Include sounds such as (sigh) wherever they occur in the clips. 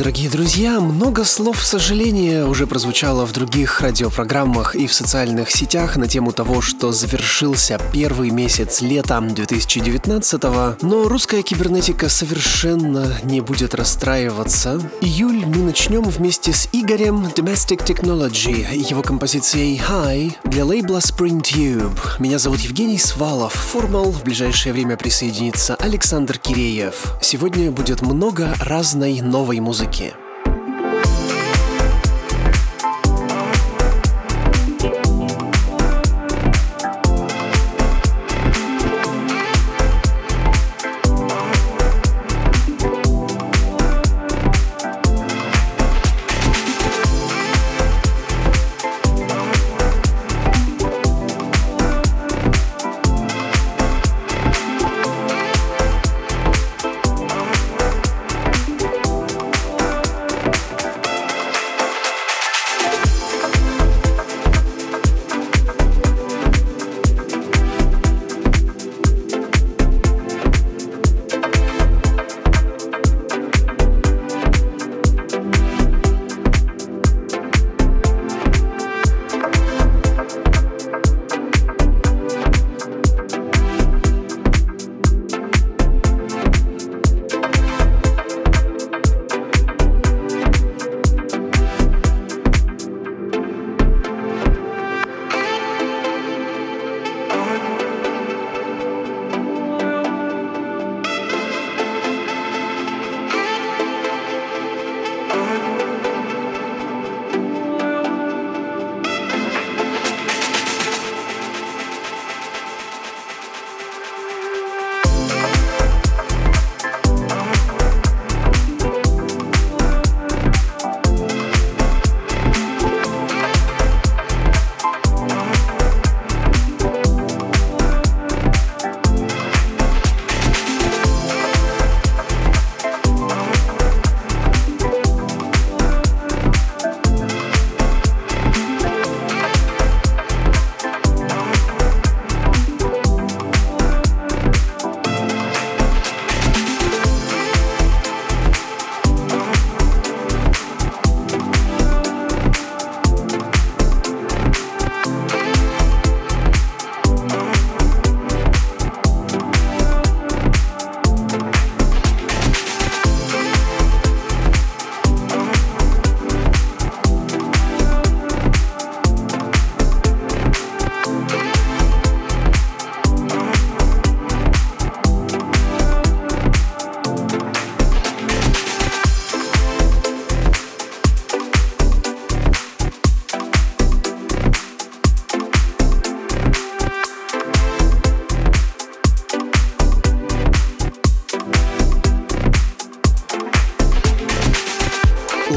Дорогие друзья. Много слов сожаления уже прозвучало в других радиопрограммах и в социальных сетях на тему того, что завершился первый месяц лета 2019-го, но русская кибернетика совершенно не будет расстраиваться. Июль мы начнем вместе с Игорем Domestic Technology его композицией High для лейбла Spring Tube. Меня зовут Евгений Свалов. Формал в ближайшее время присоединится Александр Киреев. Сегодня будет много разной новой новой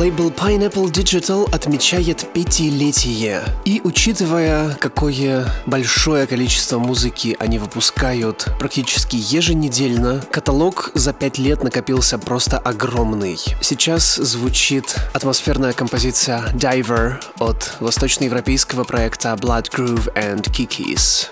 музыки. Pineapple Digital отмечает пятилетие. И учитывая, какое большое количество музыки они выпускают практически еженедельно, каталог за пять лет накопился просто огромный. Сейчас звучит атмосферная композиция Diver от восточноевропейского проекта Blood Groove and Kikis.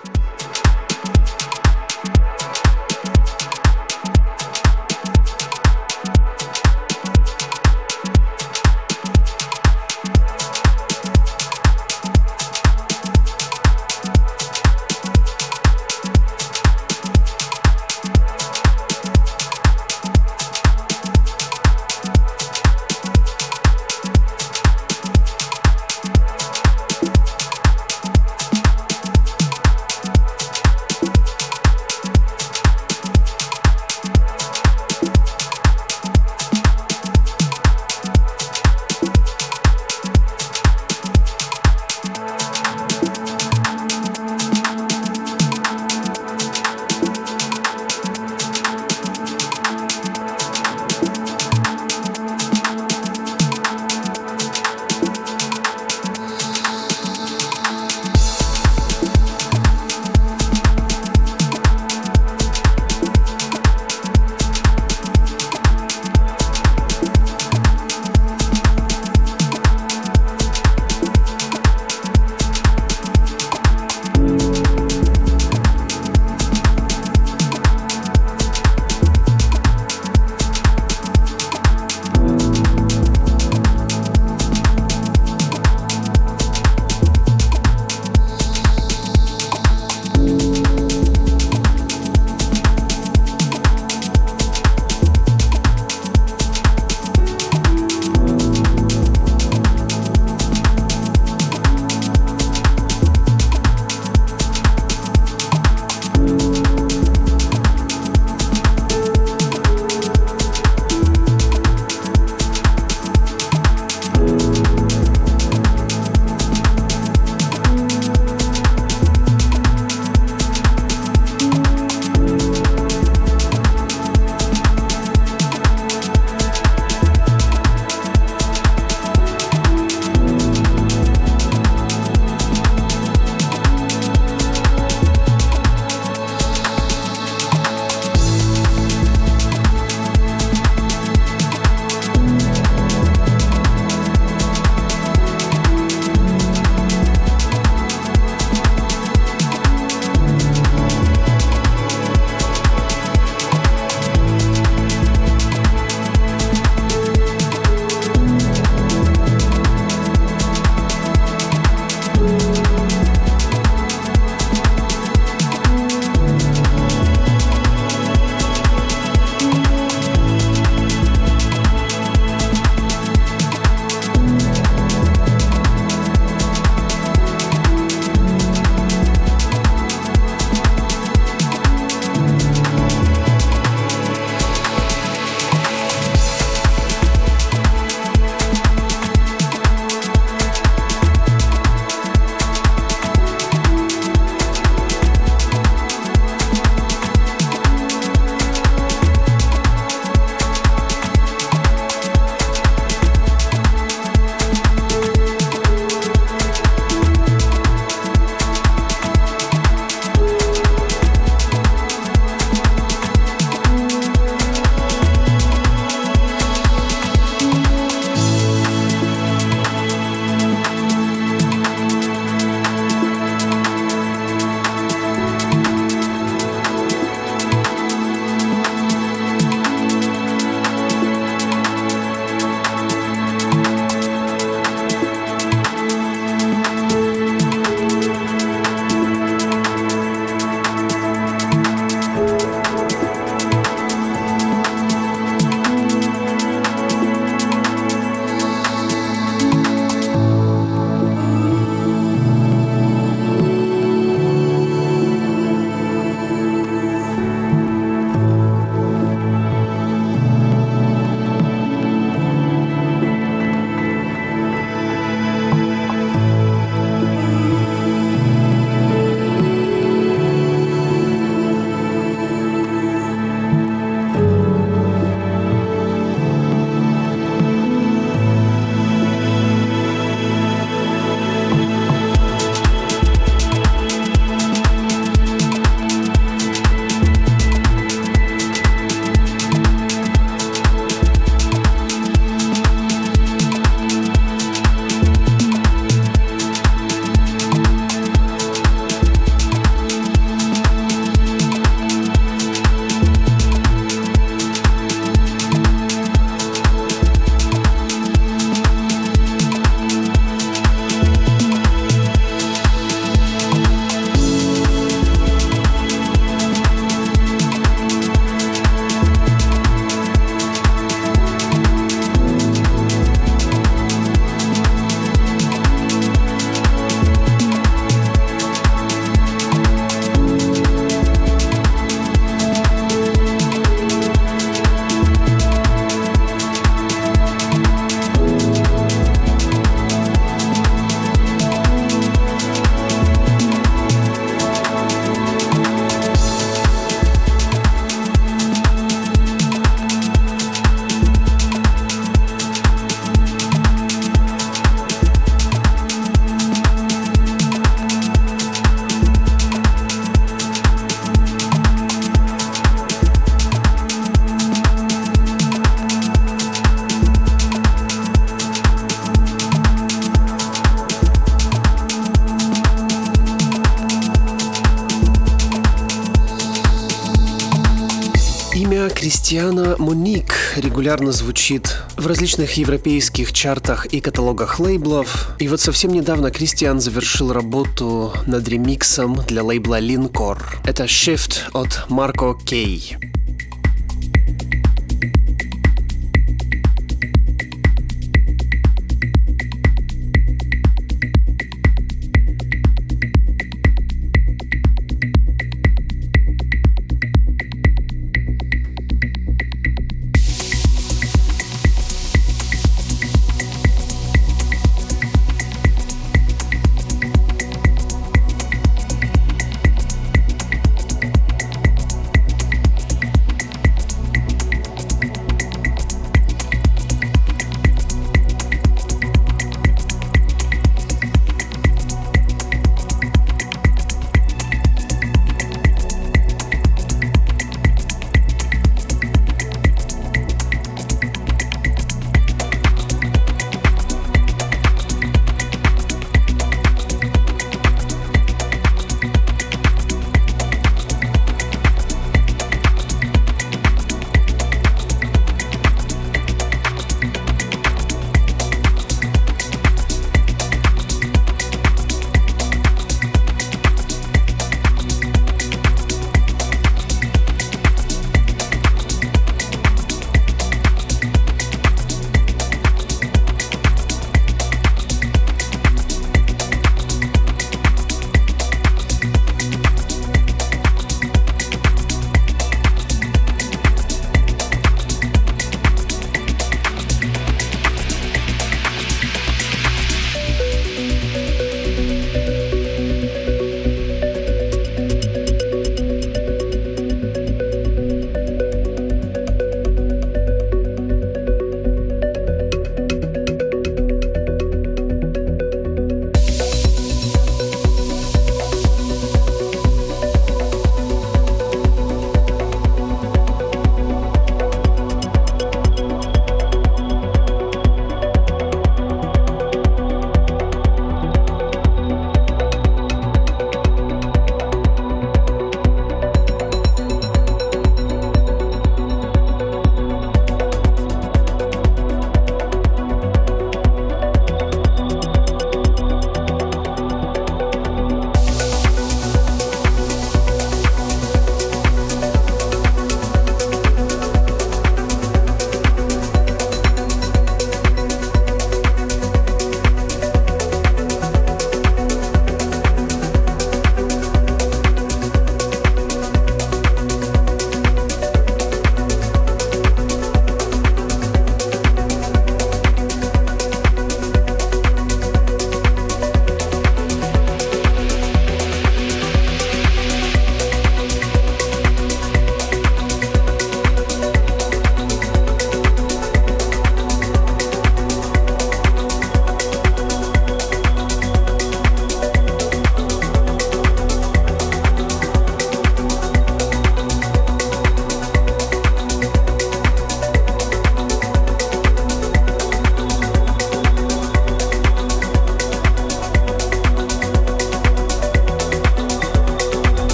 Регулярно звучит в различных европейских чартах и каталогах лейблов. И вот совсем недавно Кристиан завершил работу над ремиксом для лейбла Linkor. Это Shift от Марко Кей.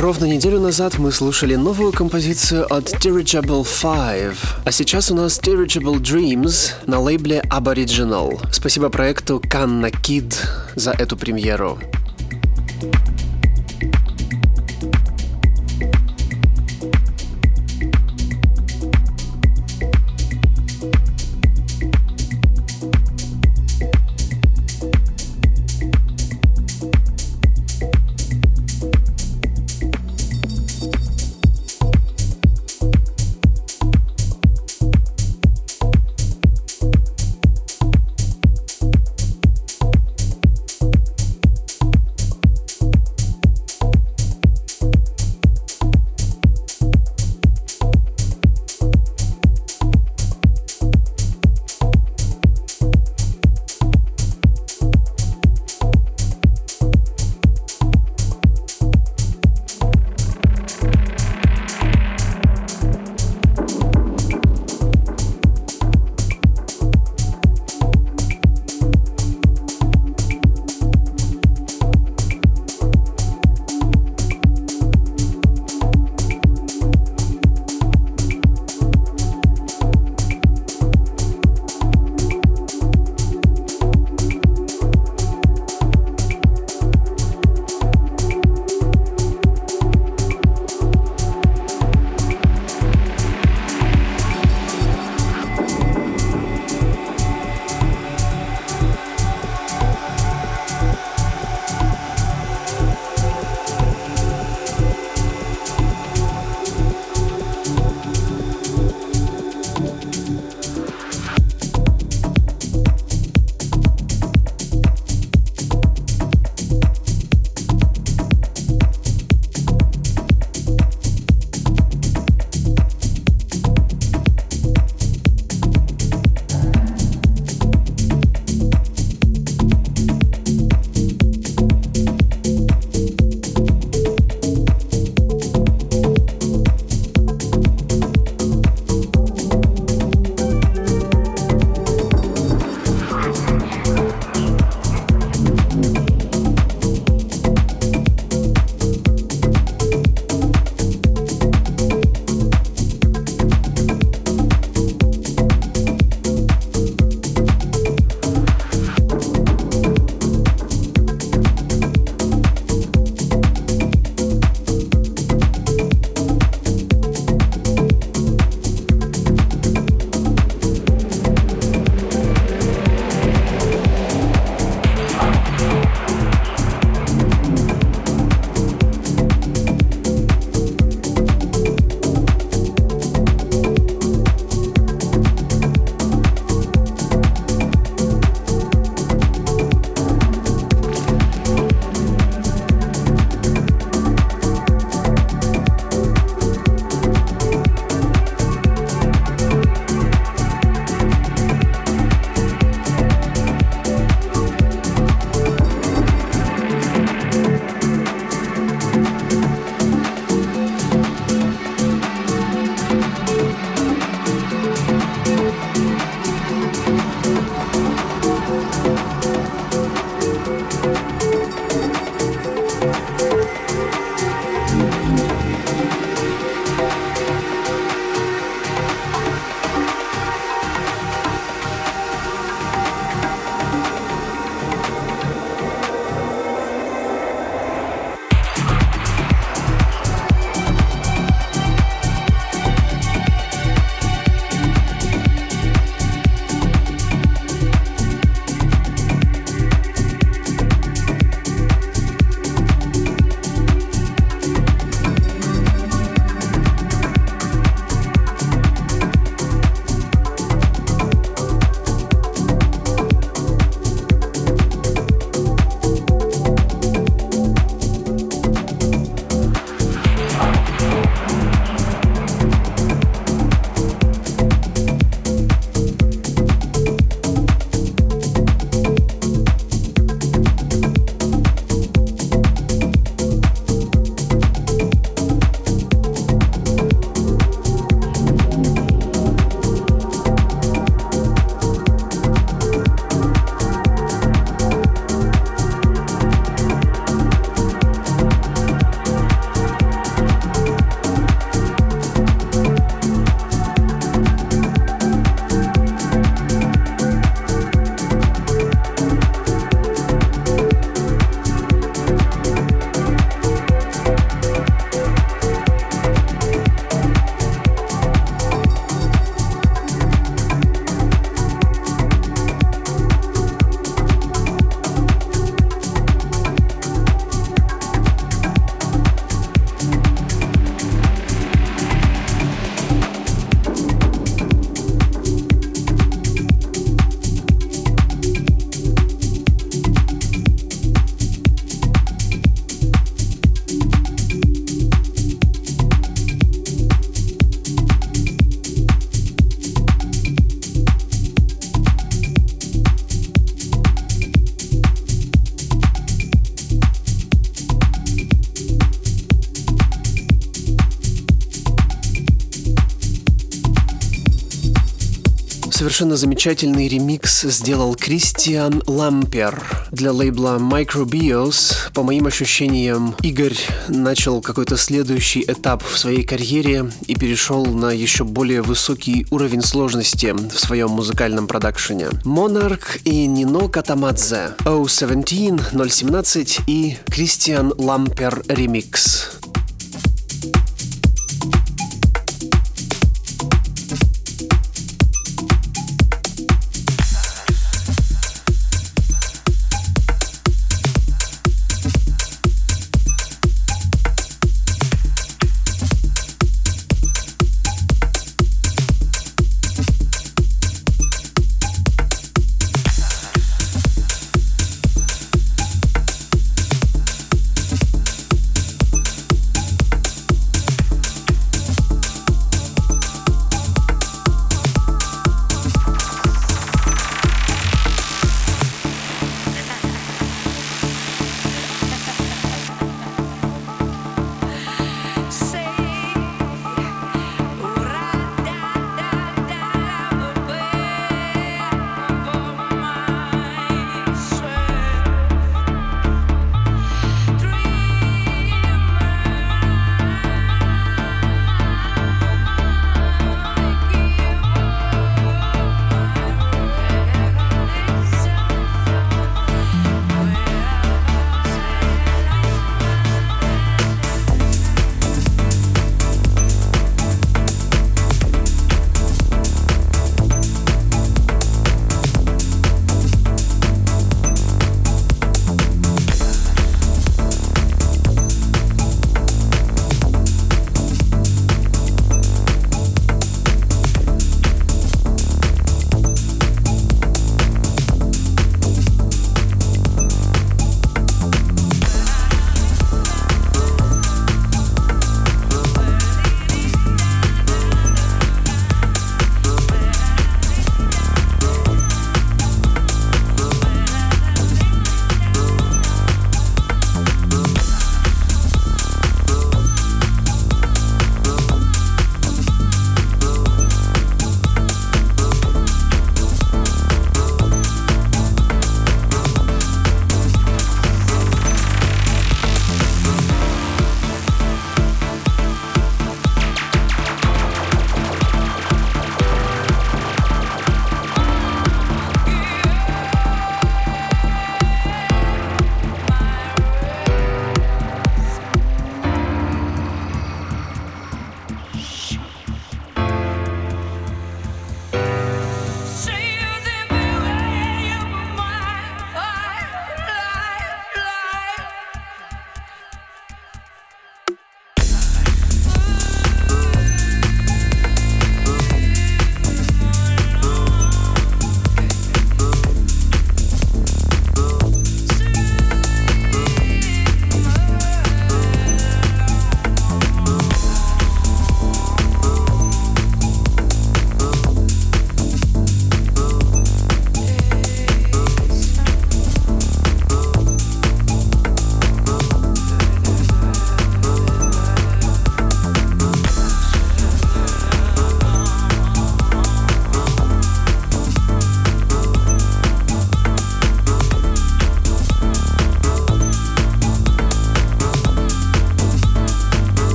Ровно неделю назад мы слушали новую композицию от Dirigible 5, а сейчас у нас Dirigible Dreams на лейбле Aboriginal. Спасибо проекту Kanna Kid за эту премьеру. Совершенно замечательный ремикс сделал Кристиан Лампер для лейбла Microbios. По моим ощущениям, Игорь начал какой-то следующий этап в своей карьере и перешел на еще более высокий уровень сложности в своем музыкальном продакшене. Monarch и Нино Катамадзе, O17, 017 и Кристиан Лампер ремикс.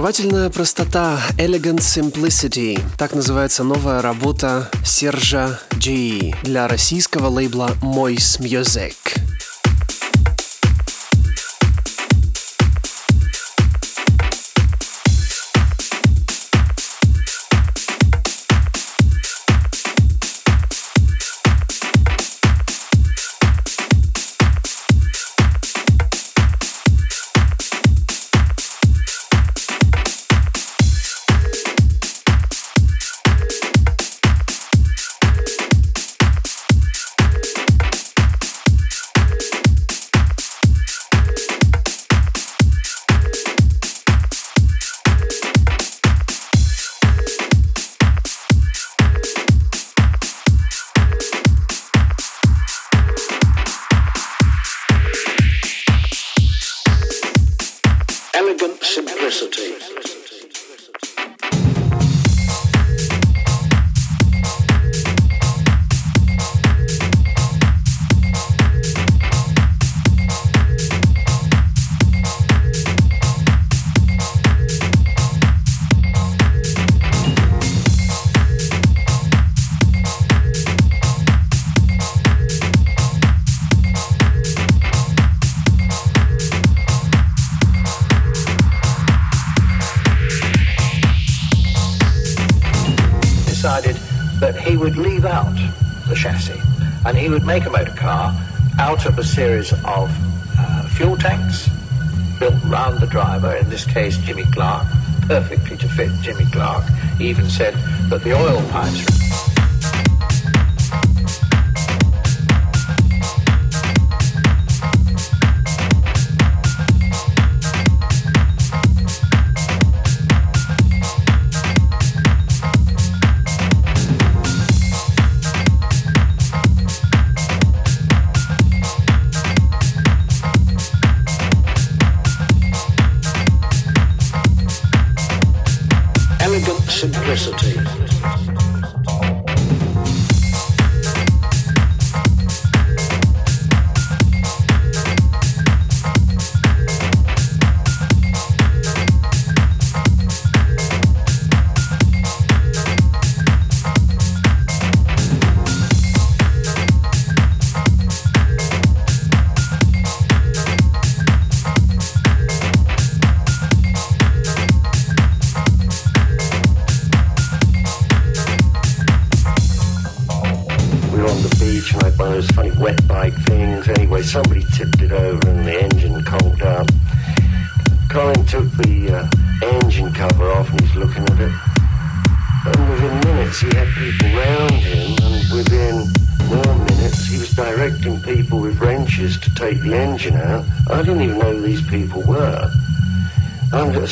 Очаровательная простота Elegant Simplicity. Так называется новая работа Сержа Джи для российского лейбла Moist Music. Series of uh, fuel tanks built round the driver, in this case Jimmy Clark, perfectly to fit Jimmy Clark. He even said that the oil pipes.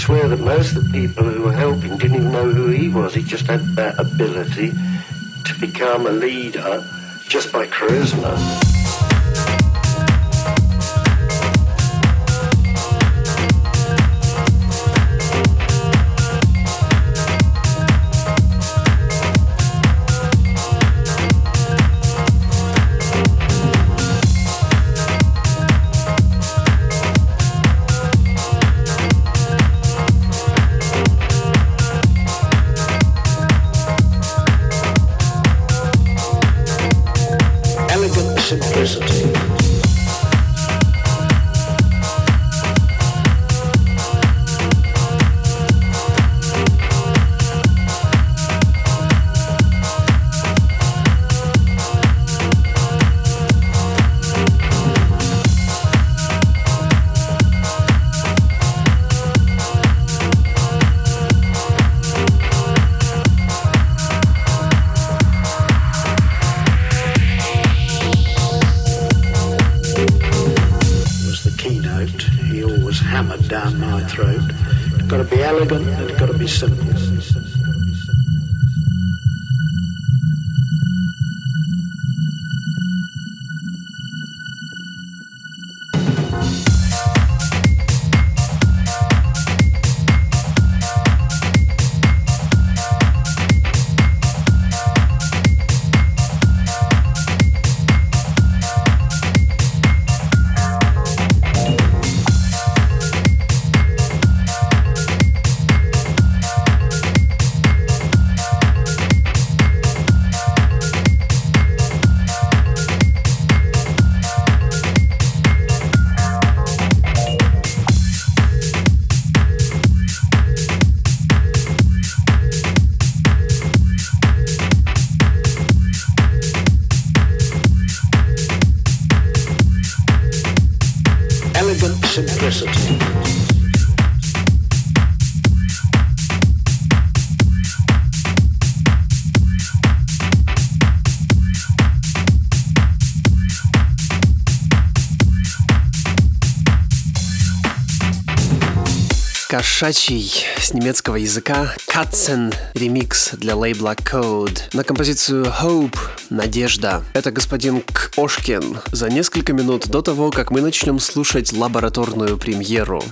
Swear that most of the people who were helping didn't even know who he was. He just had that ability to become a leader just by charisma. note. He always hammered down my throat. It's got to be elegant and it's got to be simple. Кошачий с немецкого языка Katzen ремикс для лейбла Code на композицию Hope Надежда. Это господин Кошкин за несколько минут до того, как мы начнем слушать лабораторную премьеру.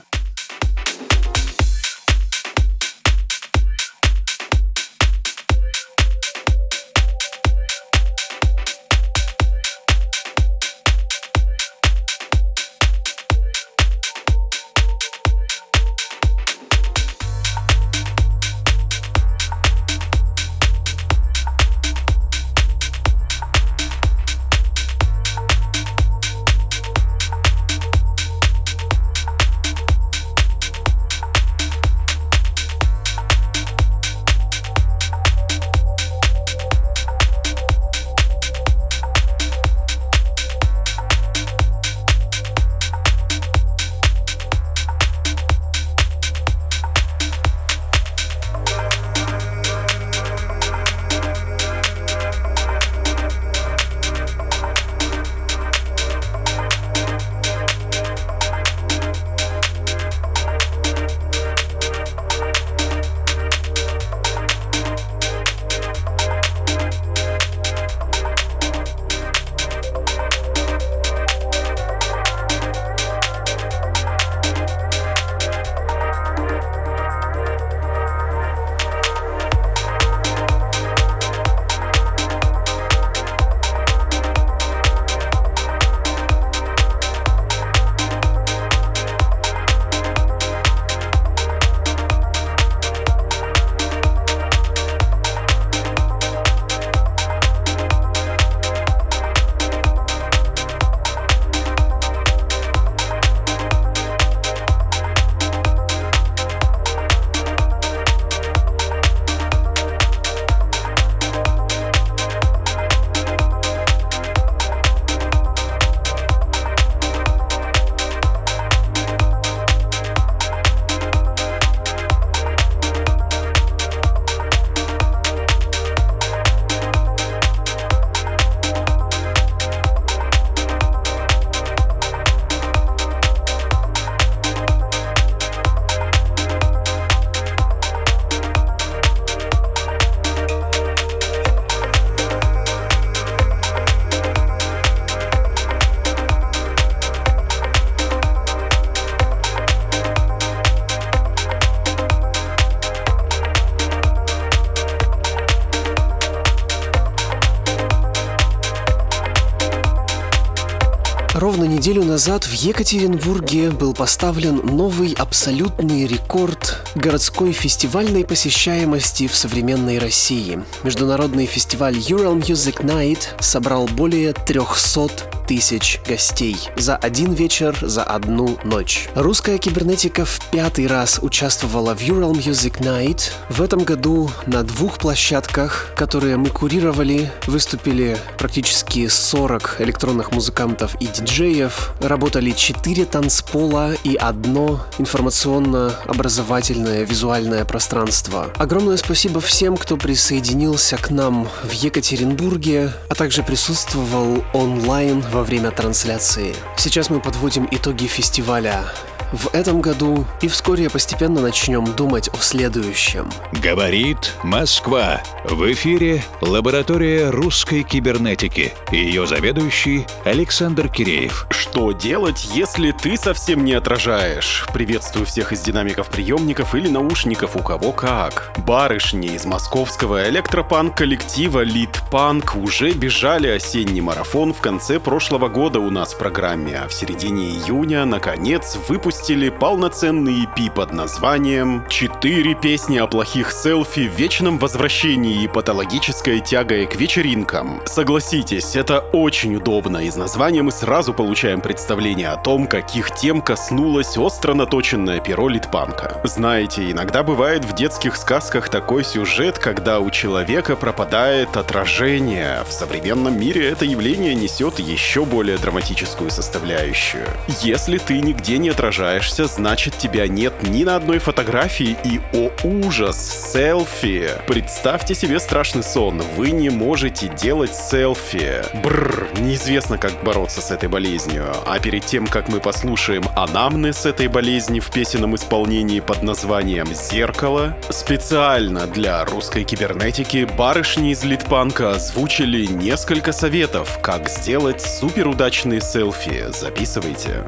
Неделю назад в Екатеринбурге был поставлен новый абсолютный рекорд городской фестивальной посещаемости в современной России. Международный фестиваль Ural Music Night собрал более 300 тысяч гостей за один вечер, за одну ночь. Русская кибернетика в пятый раз участвовала в Ural Music Night. В этом году на двух площадках, которые мы курировали, выступили практически 40 электронных музыкантов и диджеев, работали 4 танцпола и одно информационно-образовательное визуальное пространство. Огромное спасибо всем, кто присоединился к нам в Екатеринбурге, а также присутствовал онлайн во время трансляции. Сейчас мы подводим итоги фестиваля в этом году и вскоре постепенно начнем думать о следующем. Говорит Москва. В эфире лаборатория русской кибернетики. Ее заведующий Александр Киреев. Что делать, если ты совсем не отражаешь? Приветствую всех из динамиков приемников или наушников, у кого как. Барышни из московского электропанк-коллектива Лид Панк уже бежали осенний марафон в конце прошлого года у нас в программе, а в середине июня, наконец, выпустили выпустили полноценный EP под названием «Четыре песни о плохих селфи, вечном возвращении и патологической тягой к вечеринкам». Согласитесь, это очень удобно. Из названия мы сразу получаем представление о том, каких тем коснулось остро наточенное перо литпанка. Знаете, иногда бывает в детских сказках такой сюжет, когда у человека пропадает отражение. В современном мире это явление несет еще более драматическую составляющую. Если ты нигде не отражаешься, значит тебя нет ни на одной фотографии и, о ужас, селфи. Представьте себе страшный сон, вы не можете делать селфи. Бррр, неизвестно, как бороться с этой болезнью. А перед тем, как мы послушаем анамнез этой болезни в песенном исполнении под названием «Зеркало», специально для русской кибернетики барышни из Литпанка озвучили несколько советов, как сделать суперудачные селфи. Записывайте.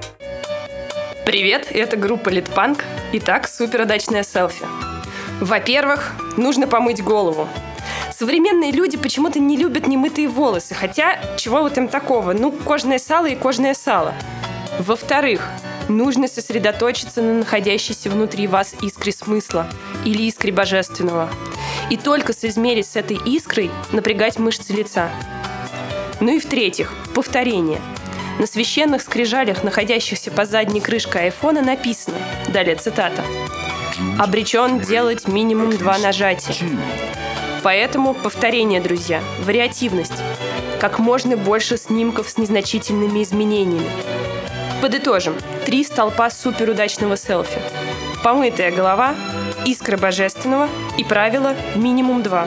Привет, это группа Литпанк. Итак, суперудачное селфи. Во-первых, нужно помыть голову. Современные люди почему-то не любят немытые волосы, хотя чего вот им такого? Ну, кожное сало и кожное сало. Во-вторых, нужно сосредоточиться на находящейся внутри вас искре смысла или искре божественного. И только соизмерить с этой искрой напрягать мышцы лица. Ну и в-третьих, повторение. На священных скрижалях, находящихся по задней крышке айфона, написано, далее цитата, «Обречен делать минимум два нажатия». Поэтому повторение, друзья, вариативность. Как можно больше снимков с незначительными изменениями. Подытожим. Три столпа суперудачного селфи. Помытая голова, искра божественного и правило минимум два.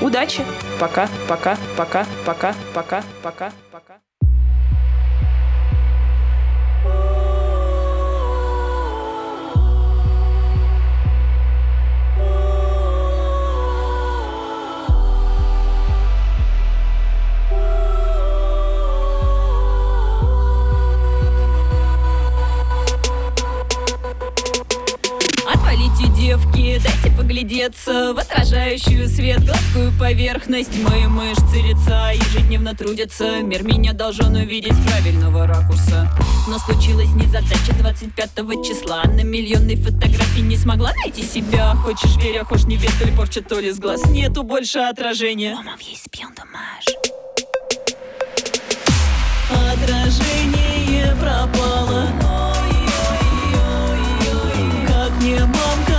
Удачи! Пока, пока, пока, пока, пока, пока, пока. Поглядеться В отражающую свет. Гладкую поверхность Мои мышцы лица ежедневно трудятся. Мир меня должен увидеть с правильного ракурса. Но случилась незадача 25 числа. На миллионной фотографии не смогла найти себя. Хочешь верь, а хочешь не верь, то ли порча, то ли с глаз. Нету больше отражения. Дома есть пьон домаш Отражение пропало. Как мне мамка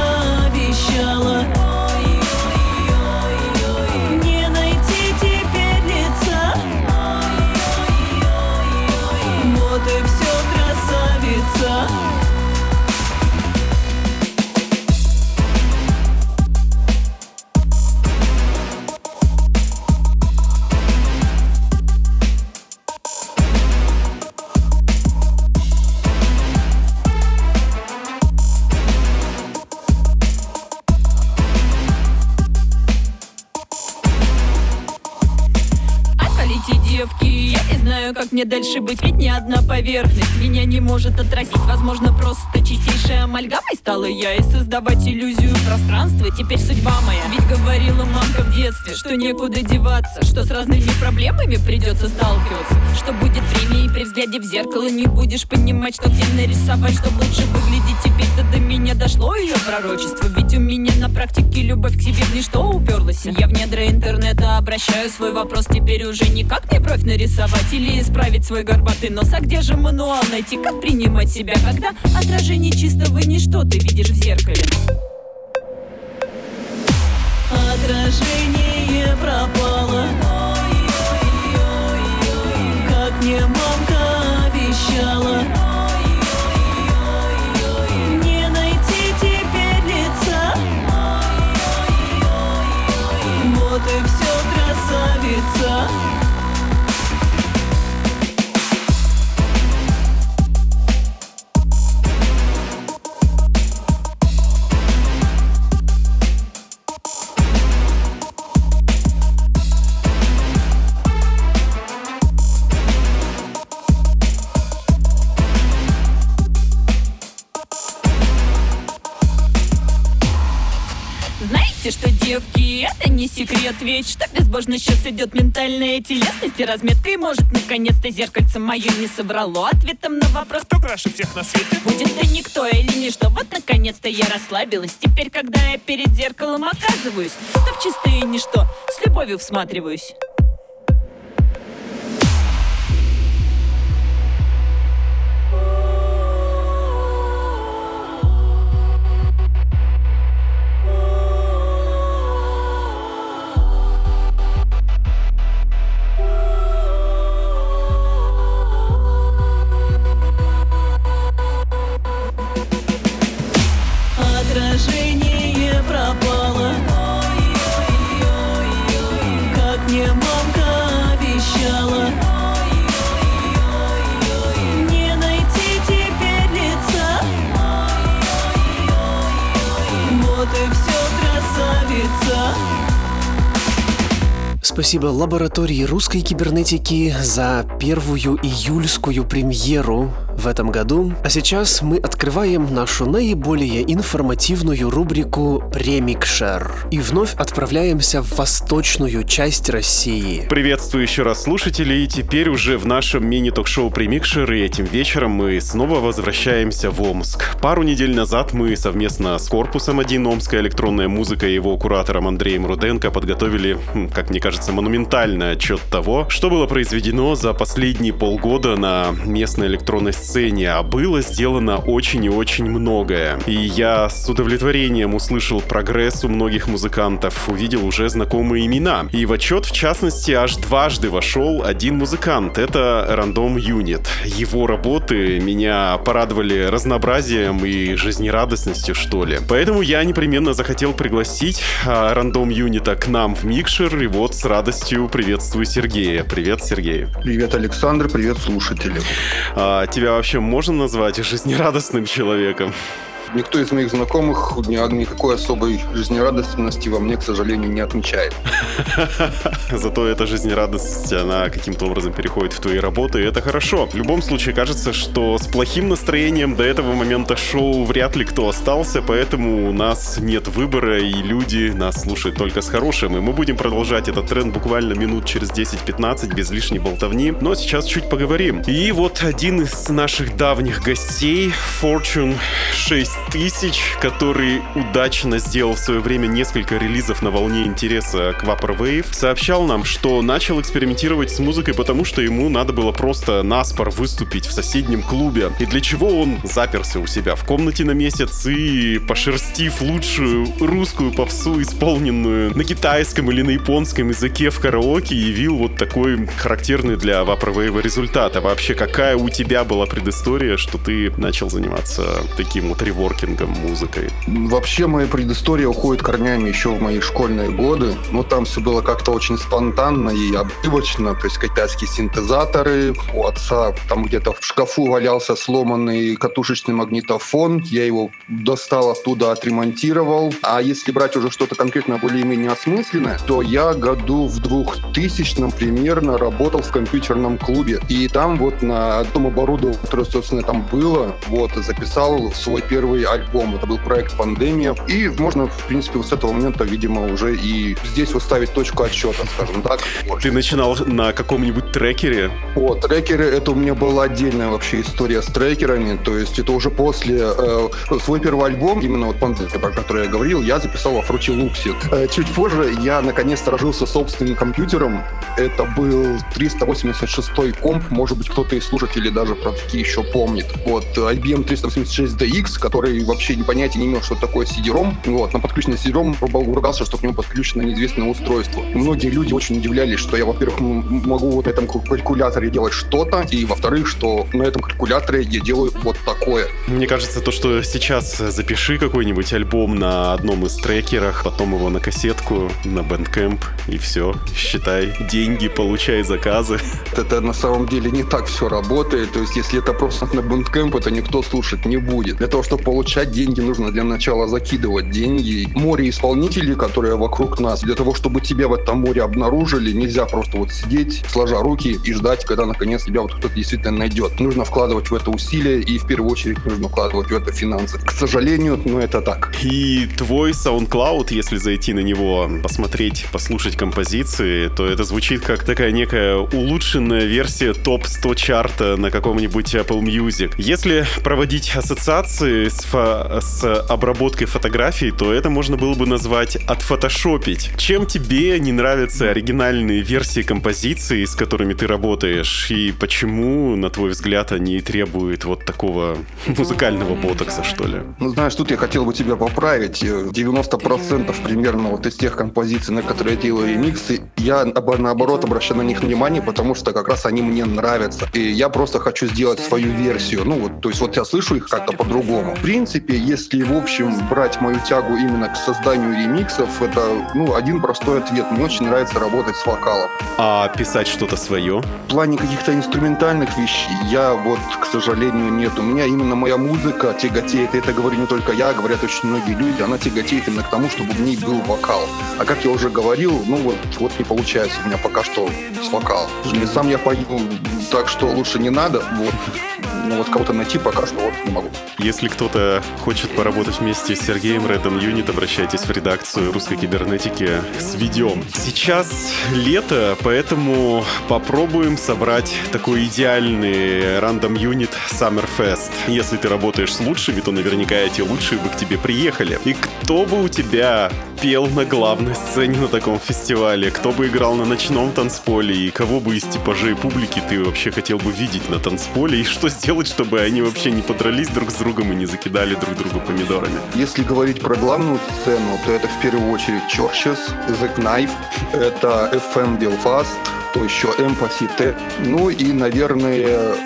дальше быть Ведь ни одна поверхность меня не может отразить. Возможно, просто чистейшей амальгамой стала я И создавать иллюзию пространства. Теперь судьба моя. Ведь говорила мамка в детстве, что некуда деваться Что с разными проблемами придется сталкиваться. Что будет время и при взгляде в зеркало Не будешь понимать, что где нарисовать Чтобы лучше выглядеть. Теперь-то до меня дошло ее пророчество Ведь у меня на практике любовь к себе в ничто уперлась Я в недра интернета обращаю свой вопрос Теперь уже не как бровь нарисовать Или исправить свой горбатый нос? А где же мануал найти, как принимать себя Когда отражение чистого ничто ты видишь в зеркале? Отражение пропало. Как мне мамка обещала. Не найти теперь лица. Вот и все, красавица не секрет Ведь что безбожно сейчас идет ментальная телесность И разметкой может наконец-то зеркальце мое не собрало Ответом на вопрос, кто краше всех на свете? Будет ты никто или ничто Вот наконец-то я расслабилась. Теперь, когда я перед зеркалом оказываюсь То в чистое ничто. С любовью всматриваюсь Спасибо лаборатории русской кибернетики за первую июльскую премьеру в этом году. А сейчас мы открываем нашу наиболее информативную рубрику «Премикшер» и вновь отправляемся в восточную часть России. Приветствую еще раз слушателей. Теперь уже в нашем мини-ток-шоу «Премикшер» и этим вечером мы снова возвращаемся в Омск. Пару недель назад мы совместно с корпусом 1 Омская электронная музыка и его куратором Андреем Руденко подготовили, хм, как мне кажется, монументальный отчет того, что было произведено за последние полгода на местной электронной сцене, а было сделано очень и очень многое. И я с удовлетворением услышал прогресс у многих музыкантов, увидел уже знакомые имена. И в отчет, в частности, аж дважды вошел один музыкант. Это Random Unit. Его работы меня порадовали разнообразием и жизнерадостностью, что ли. Поэтому я непременно захотел пригласить а, Random Unit к нам в микшер, и вот с радостью приветствую Сергея. Привет, Сергей. Привет, Александр, привет, слушатели. А, тебя вообще можно назвать жизнерадостным человеком? Никто из моих знакомых никакой особой жизнерадостности во мне, к сожалению, не отмечает. (laughs) Зато эта жизнерадостность, она каким-то образом переходит в твои работы, и это хорошо. В любом случае, кажется, что с плохим настроением до этого момента шоу вряд ли кто остался, поэтому у нас нет выбора, и люди нас слушают только с хорошим. И мы будем продолжать этот тренд буквально минут через 10-15, без лишней болтовни. Но сейчас чуть поговорим. И вот один из наших давних гостей, Fortune 6 тысяч, который удачно сделал в свое время несколько релизов на волне интереса к Vaporwave, сообщал нам, что начал экспериментировать с музыкой, потому что ему надо было просто наспор выступить в соседнем клубе. И для чего он заперся у себя в комнате на месяц и, пошерстив лучшую русскую попсу, исполненную на китайском или на японском языке в караоке, явил вот такой характерный для Vaporwave результат. А вообще, какая у тебя была предыстория, что ты начал заниматься таким вот реворком? Нетворкингом, музыкой? Вообще моя предыстория уходит корнями еще в мои школьные годы. Но там все было как-то очень спонтанно и обрывочно. То есть китайские синтезаторы. У отца там где-то в шкафу валялся сломанный катушечный магнитофон. Я его достал оттуда, отремонтировал. А если брать уже что-то конкретно более-менее осмысленное, то я году в 2000 примерно работал в компьютерном клубе. И там вот на том оборудовании, которое, собственно, там было, вот, записал свой первый альбом. Это был проект «Пандемия». И можно, в принципе, вот с этого момента, видимо, уже и здесь вот ставить точку отсчета, скажем так. Ты начинал на каком-нибудь трекере? О, трекеры, это у меня была отдельная вообще история с трекерами. То есть это уже после... Э, свой первый альбом, именно вот «Пандемия», про который я говорил, я записал во Fruity Loops. Э, чуть позже я наконец-то рожился собственным компьютером. Это был 386 комп, может быть, кто-то из слушателей даже про такие еще помнит. Вот, IBM 386DX, который который вообще понятия не имел, что такое CD-ROM. Вот, на подключенный CD-ROM ругался, что к нему подключено неизвестное устройство. Многие люди очень удивлялись, что я, во-первых, могу вот на этом калькуляторе делать что-то, и, во-вторых, что на этом калькуляторе я делаю вот такое. Мне кажется, то, что сейчас запиши какой-нибудь альбом на одном из трекерах, потом его на кассетку на Bandcamp и все. Считай, деньги, получай заказы. Это на самом деле не так все работает. То есть, если это просто на Bandcamp, это никто слушать не будет. Для того, чтобы получать деньги, нужно для начала закидывать деньги. Море исполнителей, которые вокруг нас. Для того, чтобы тебя в этом море обнаружили, нельзя просто вот сидеть, сложа руки и ждать, когда наконец тебя вот кто-то действительно найдет. Нужно вкладывать в это усилия и в первую очередь нужно вкладывать в это финансы. К сожалению, ну это так. И твой SoundCloud, если зайти на него, посмотреть, послушать композиции, то это звучит как такая некая улучшенная версия топ-100 чарта на каком-нибудь Apple Music. Если проводить ассоциации с, фо- с обработкой фотографий, то это можно было бы назвать отфотошопить. Чем тебе не нравятся оригинальные версии композиций, с которыми ты работаешь, и почему, на твой взгляд, они требуют вот такого (laughs) музыкального ботокса, что ли? Ну, знаешь, тут я хотел бы тебя поправить. Э, 90% примерно вот из тех композиций, на которые я делаю ремиксы, я об- наоборот обращаю на них внимание, потому что как раз они мне нравятся. И я просто хочу сделать свою версию. Ну, вот, то есть вот я слышу их как-то по-другому. В принципе, если в общем брать мою тягу именно к созданию ремиксов, это, ну, один простой ответ. Мне очень нравится работать с вокалом. А писать что-то свое? В плане каких-то инструментальных вещей я вот, к сожалению, нет. У меня именно моя музыка тяготеет, это говорю не только я, говорят очень многие люди, она тяготеет именно к тому, чтобы в ней был вокал. А как я уже говорил, ну вот, вот не получается у меня пока что с вокалом. И сам я пою так, что лучше не надо, вот. Но вот кого-то найти пока что вот не могу. Если кто-то хочет поработать вместе с Сергеем Редом Юнит, обращайтесь в редакцию русской кибернетики с видео. Сейчас лето, поэтому попробуем собрать такой идеальный рандом юнит Summer Fest. Если ты работаешь с лучшими, то наверняка эти лучшие бы к тебе приехали. И кто бы у тебя пел на главной сцене на таком фестивале, кто бы играл на ночном танцполе и кого бы из типажей публики ты вообще хотел бы видеть на танцполе и что сделать, чтобы они вообще не подрались друг с другом и не закидали друг друга помидорами. Если говорить про главную сцену, то это в первую очередь Churches, The Knife, это FM Belfast, то еще Empathy T. Ну и, наверное,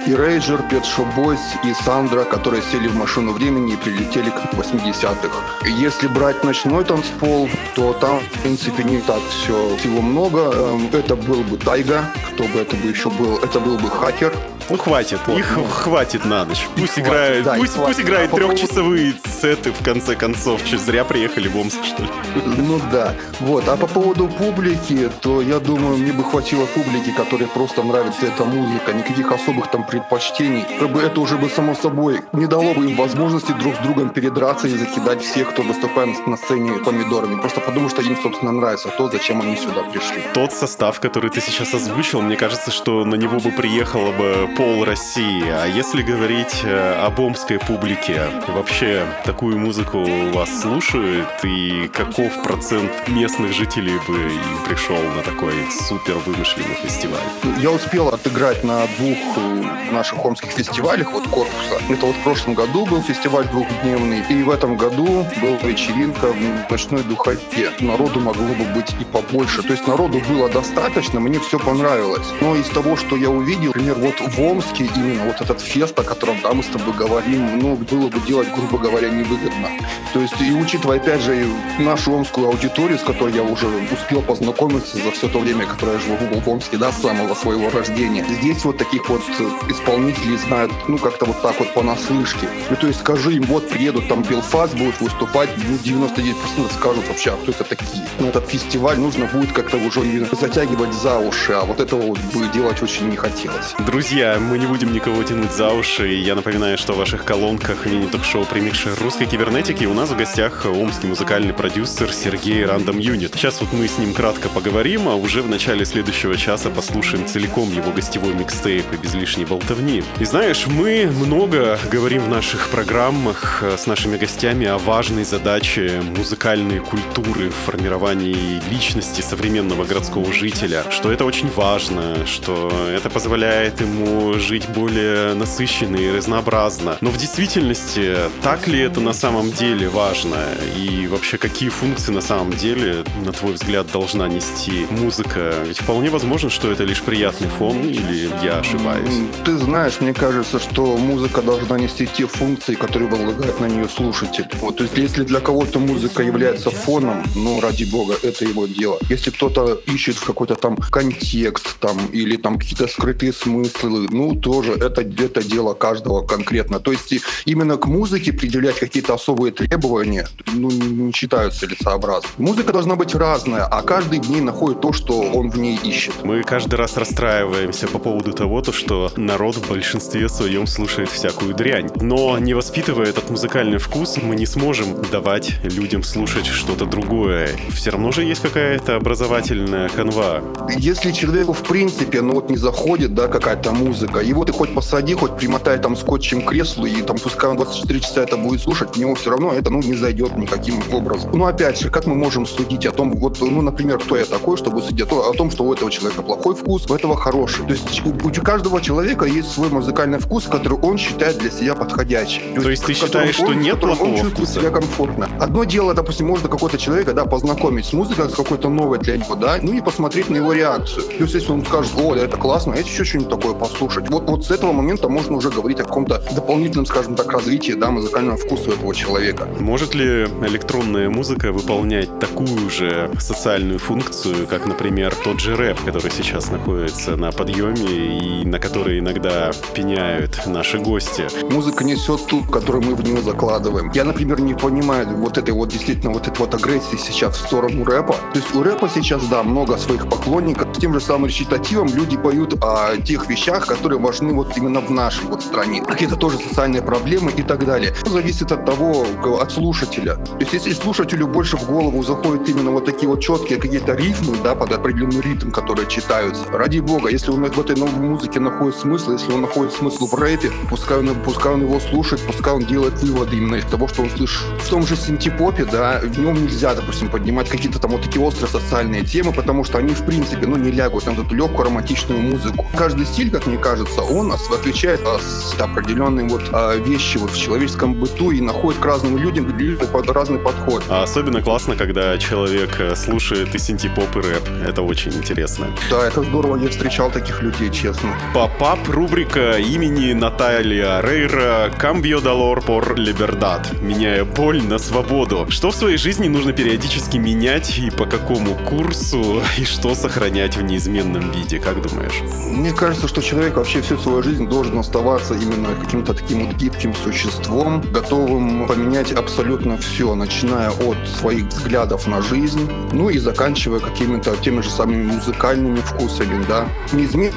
Erasure, Pet Shop Boys и Сандра, которые сели в машину времени и прилетели к 80-х. Если брать ночной танцпол, то там, в принципе, не так все всего много. Эм, Это был бы Тайга, кто бы это бы еще был, это был бы Хакер, Ну хватит, Вот, их ну. хватит на ночь. Пусть хватит, играет, да, и пусть, хватит. пусть играет А по поводу- трехчасовые сеты в конце концов. Че, зря приехали в Омск, что ли? Ну да. Вот. А по поводу публики, то я думаю, мне бы хватило публики, которой просто нравится эта музыка, никаких особых там предпочтений. Как бы это уже бы само собой не дало бы им возможности друг с другом передраться и закидать всех, кто выступает на сцене помидорами. Просто потому что им, собственно, нравится то, зачем они сюда пришли. Тот состав, который ты сейчас озвучил, мне кажется, что на него бы приехало бы пол России. А если говорить э, об омской публике, вообще такую музыку вас слушают, и каков процент местных жителей бы пришел на такой супер вымышленный фестиваль? Я успел отыграть на двух э, наших омских фестивалях вот корпуса. Это вот в прошлом году был фестиваль двухдневный, и в этом году была вечеринка в ночной духоте. Народу могло бы быть и побольше. То есть народу было достаточно, мне все понравилось. Но из того, что я увидел, например, вот в Омске именно вот этот фест, о котором да, мы с тобой говорим, ну, было бы делать, грубо говоря, невыгодно. То есть, и учитывая, опять же, и нашу омскую аудиторию, с которой я уже успел познакомиться за все то время, которое я живу в Омске, да, с самого своего рождения. Здесь вот таких вот э, исполнителей знают, ну, как-то вот так вот понаслышке. Ну, то есть, скажи им, вот, приедут там Белфаст, будут выступать, ну, 99% скажут вообще, а кто это такие? На этот фестиваль нужно будет как-то уже затягивать за уши, а вот этого вот бы делать очень не хотелось. Друзья, мы не будем никого тянуть за уши. Я напоминаю, что в ваших колонках мини-ток-шоу «Примикшер русской кибернетики» у нас в гостях омский музыкальный продюсер Сергей Рандом Юнит. Сейчас вот мы с ним кратко поговорим, а уже в начале следующего часа послушаем целиком его гостевой микстейп и без лишней болтовни. И знаешь, мы много говорим в наших программах э, с нашими гостями о важной задаче музыкальной культуры в формировании личности современного городского жителя, что это очень важно, что это позволяет ему жить более насыщенно и разнообразно. Но в действительности, так ли это на самом деле важно? И вообще, какие функции на самом деле, на твой взгляд, должна нести музыка? Ведь вполне возможно, что это лишь приятный фон, или я ошибаюсь? Ты знаешь, мне кажется, что музыка должна нести те функции, которые возлагает на нее слушатель. Вот, то есть, если для кого-то музыка является фоном, ну, ради бога, это его дело. Если кто-то ищет какой-то там контекст, там, или там какие-то скрытые смыслы, ну, тоже это, это дело каждого конкретно. То есть, именно к музыке предъявлять какие-то особые требования, ну, не считаю целесообразным. Музыка должна быть разная, а каждый в ней находит то, что он в ней ищет. Мы каждый раз расстраиваемся по поводу того, то, что народ в большинстве своем слушает всякую дрянь. Но не воспитывая этот музыкальный вкус, мы не сможем давать людям слушать что-то другое. Все равно же есть какая-то образовательная канва. Если человеку в принципе, ну вот не заходит, да, какая-то музыка, его ты хоть посади, хоть примотай там скотчем к креслу, и там пускай он 24 часа это будет слушать, к нему все равно это, ну, не зайдет никаким образом. Ну, опять же, как мы можем судить о том, вот, ну, например, кто я такой, чтобы судить о, том, что у этого человека плохой вкус, у этого хороший. То есть у, у каждого человека есть свой музыкальный вкус, который он считает для себя подходящий. То, то есть ты считаешь, что он, нет плохого он чувствует вкуса? себя комфортно. Одно дело, допустим, можно какого-то человека, да, познакомить с музыкой, с какой-то новой для него, да, ну и посмотреть на его реакцию. Плюс, если он скажет, о, да, это классно, я еще что-нибудь такое послушать. Вот, вот с этого момента можно уже говорить о каком-то дополнительном, скажем так, развитии, да, музыкального вкуса этого человека. Может ли электронная музыка выполнять такую же социальную функцию, как, например, тот же рэп, который сейчас находится на подъеме и на который иногда пеняют наши гости? Музыка несет ту, которую мы в нее закладываем. Я, например, не понимаю вот этой вот действительно вот этой вот агрессии сейчас в сторону рэпа. То есть у рэпа сейчас, да, много своих поклонников. С тем же самым речитативом люди поют о тех вещах, которые важны вот именно в нашей вот стране. Какие-то тоже социальные проблемы и так далее. Зависит от того, от слушателя. То есть если слушателю больше в голову заходят именно вот такие вот четкие какие-то рифмы, да, под определенный ритм, которые читаются, ради бога, если он в этой новой музыке находит смысл, если он находит смысл в рэпе, пускай он, пускай он его слушает, пускай он делает выводы именно из того, что он слышит. В том же синтепопе, да, в нем нельзя, допустим, поднимать какие-то там вот такие острые социальные темы, потому что они, в принципе, ну, не лягут на эту легкую романтичную музыку. Каждый стиль, как мне кажется, он отличает определенные вот а, вещи вот в человеческом быту и находит к разным людям под разный подход. А особенно классно, когда человек э, слушает и синтепоп, и рэп. Это очень интересно. Да, это здорово. Я встречал таких людей, честно. Попап рубрика имени Наталья Рейра «Камбио долор пор либердат», меняя боль на свободу. Что в своей жизни нужно периодически менять и по какому курсу, и что сохранять в неизменном виде, как думаешь? Мне кажется, что человек вообще всю свою жизнь должен оставаться именно каким-то таким вот гибким существом, готовым поменять абсолютно все, начиная от своих взглядов на жизнь, ну и заканчивая какими-то теми же самыми музыкальными вкусами, да. Неизменно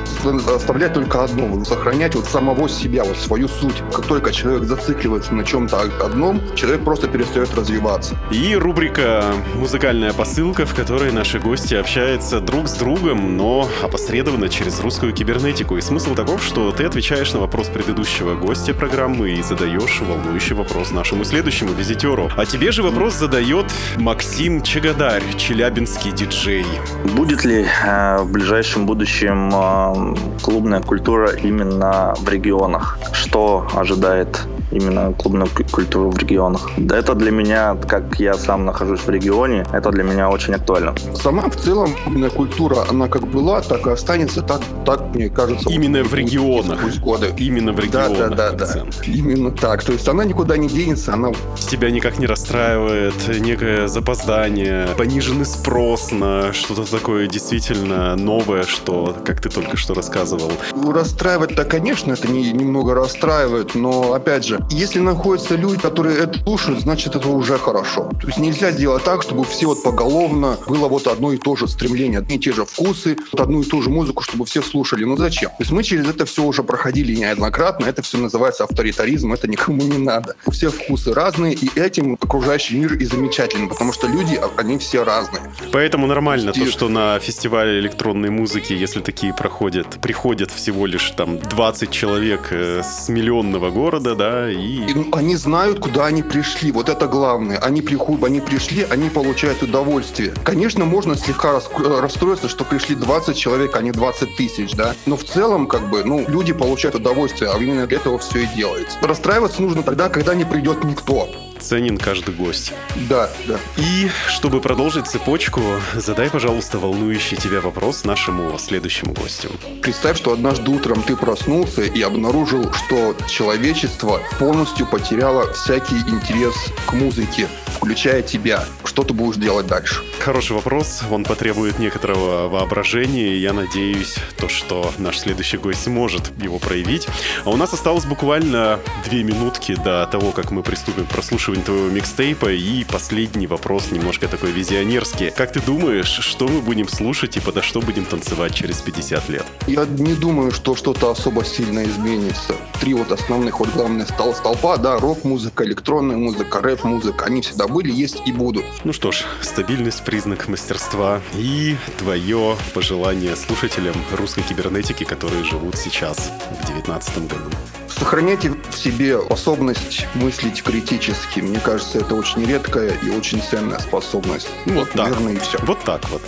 оставлять только одно, сохранять вот самого себя, вот свою суть. Как только человек зацикливается на чем-то одном, человек просто перестает развиваться. И рубрика «Музыкальная посылка», в которой наши гости общаются друг с другом, но опосредованно через русскую кибернетику. И смысл таков, что ты отвечаешь на вопрос предыдущего гостя программы и задаешь волнующий вопрос нашему следующему визитеру. А тебе же вопрос задает Максим Чагадарь, челябинский диджей. Будет ли э, в ближайшем будущем э, клубная культура именно в регионах? Что ожидает именно клубную культуру в регионах. Это для меня, как я сам нахожусь в регионе, это для меня очень актуально. Сама в целом клубная культура, она как была, так и останется, так, так мне кажется. Именно в регионах. Пусть годы. Именно в регионах. Да, да, да, да. Именно так. То есть она никуда не денется, она... Тебя никак не расстраивает некое запоздание, пониженный спрос на что-то такое действительно новое, что, как ты только что рассказывал. Расстраивать-то, конечно, это не, немного расстраивает, но, опять же, если находятся люди, которые это слушают, значит, это уже хорошо. То есть нельзя сделать так, чтобы все вот поголовно было вот одно и то же стремление, одни и те же вкусы, вот одну и ту же музыку, чтобы все слушали. Ну зачем? То есть мы через это все уже проходили неоднократно, это все называется авторитаризм, это никому не надо. Все вкусы разные, и этим окружающий мир и замечательный, потому что люди, они все разные. Поэтому нормально то, что на фестивале электронной музыки, если такие проходят, приходят всего лишь там 20 человек э, с миллионного города, да, и... И, ну, они знают, куда они пришли. Вот это главное. Они приходят, они пришли, они получают удовольствие. Конечно, можно слегка рас- расстроиться, что пришли 20 человек, а не 20 тысяч, да. Но в целом, как бы, ну, люди получают удовольствие, а именно для этого все и делается. Расстраиваться нужно тогда, когда не придет никто. Ценен каждый гость. Да, да. И, чтобы продолжить цепочку, задай, пожалуйста, волнующий тебя вопрос нашему следующему гостю. Представь, что однажды утром ты проснулся и обнаружил, что человечество полностью потеряло всякий интерес к музыке, включая тебя. Что ты будешь делать дальше? Хороший вопрос, он потребует некоторого воображения, и я надеюсь, то, что наш следующий гость сможет его проявить. А у нас осталось буквально две минутки до того, как мы приступим к прослушиванию твоего микстейпа, и последний вопрос немножко такой визионерский. Как ты думаешь, что мы будем слушать и подо что будем танцевать через 50 лет? Я не думаю, что что-то особо сильно изменится. Три вот основных, вот главные стол столпа, да, рок-музыка, электронная музыка, рэп-музыка, они всегда были, есть и будут. Ну что ж, стабильность признак мастерства и твое пожелание слушателям русской кибернетики, которые живут сейчас в 19 году. Сохраняйте в себе способность мыслить критически. Мне кажется, это очень редкая и очень ценная способность. Ну, вот так. Наверное, и все. Вот так вот.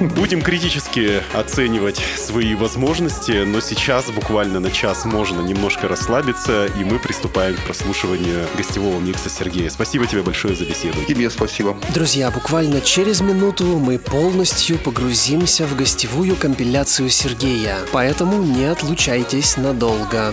Будем критически оценивать свои возможности, но сейчас буквально на час можно немножко расслабиться, и мы приступаем к прослушиванию гостевого микса Сергея. Спасибо тебе большое за беседу. Тебе спасибо. Друзья, буквально через минуту мы полностью погрузимся в гостевую компиляцию Сергея, поэтому не отлучайтесь надолго.